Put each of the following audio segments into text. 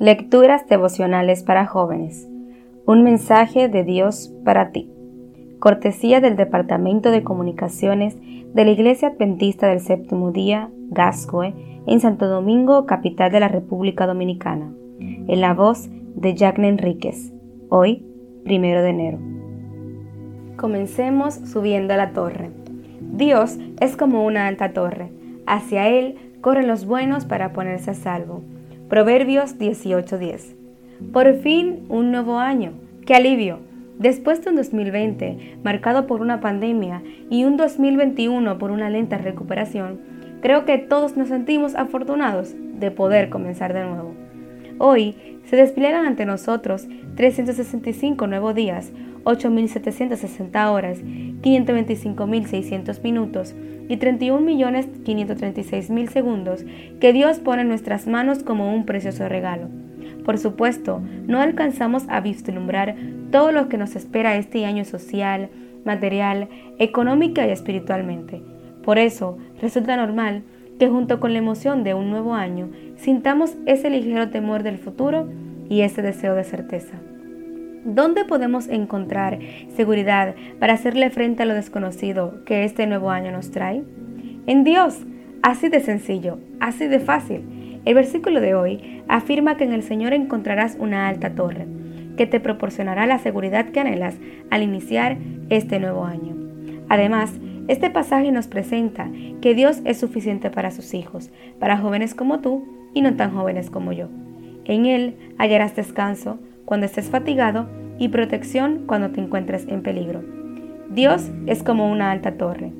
Lecturas devocionales para jóvenes. Un mensaje de Dios para ti. Cortesía del Departamento de Comunicaciones de la Iglesia Adventista del Séptimo Día, Gascoe, en Santo Domingo, capital de la República Dominicana. En la voz de Jacqueline Enríquez. Hoy, primero de enero. Comencemos subiendo a la torre. Dios es como una alta torre. Hacia Él corren los buenos para ponerse a salvo. Proverbios 18:10. Por fin un nuevo año. ¡Qué alivio! Después de un 2020 marcado por una pandemia y un 2021 por una lenta recuperación, creo que todos nos sentimos afortunados de poder comenzar de nuevo. Hoy se despliegan ante nosotros 365 nuevos días, 8.760 horas, 525.600 minutos y 31.536.000 segundos que Dios pone en nuestras manos como un precioso regalo. Por supuesto, no alcanzamos a vislumbrar todo lo que nos espera este año social, material, económica y espiritualmente. Por eso, resulta normal que junto con la emoción de un nuevo año, sintamos ese ligero temor del futuro y ese deseo de certeza. ¿Dónde podemos encontrar seguridad para hacerle frente a lo desconocido que este nuevo año nos trae? En Dios, así de sencillo, así de fácil. El versículo de hoy afirma que en el Señor encontrarás una alta torre, que te proporcionará la seguridad que anhelas al iniciar este nuevo año. Además, este pasaje nos presenta que Dios es suficiente para sus hijos, para jóvenes como tú y no tan jóvenes como yo. En Él hallarás descanso cuando estés fatigado y protección cuando te encuentres en peligro. Dios es como una alta torre.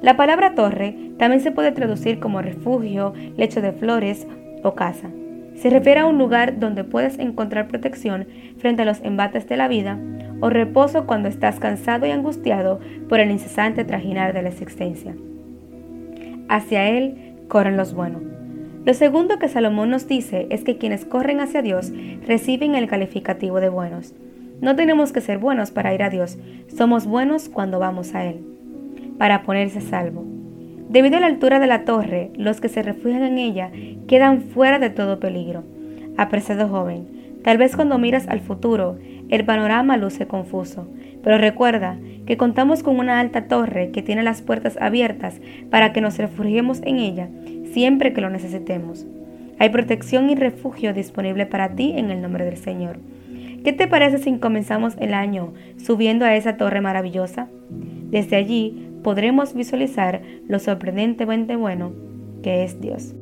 La palabra torre también se puede traducir como refugio, lecho de flores o casa. Se refiere a un lugar donde puedes encontrar protección frente a los embates de la vida o reposo cuando estás cansado y angustiado por el incesante trajinar de la existencia. Hacia Él corren los buenos. Lo segundo que Salomón nos dice es que quienes corren hacia Dios reciben el calificativo de buenos. No tenemos que ser buenos para ir a Dios, somos buenos cuando vamos a Él, para ponerse salvo. Debido a la altura de la torre, los que se refugian en ella quedan fuera de todo peligro. Apreciado joven, tal vez cuando miras al futuro, el panorama luce confuso, pero recuerda que contamos con una alta torre que tiene las puertas abiertas para que nos refugiemos en ella siempre que lo necesitemos. Hay protección y refugio disponible para ti en el nombre del Señor. ¿Qué te parece si comenzamos el año subiendo a esa torre maravillosa? Desde allí podremos visualizar lo sorprendentemente bueno que es Dios.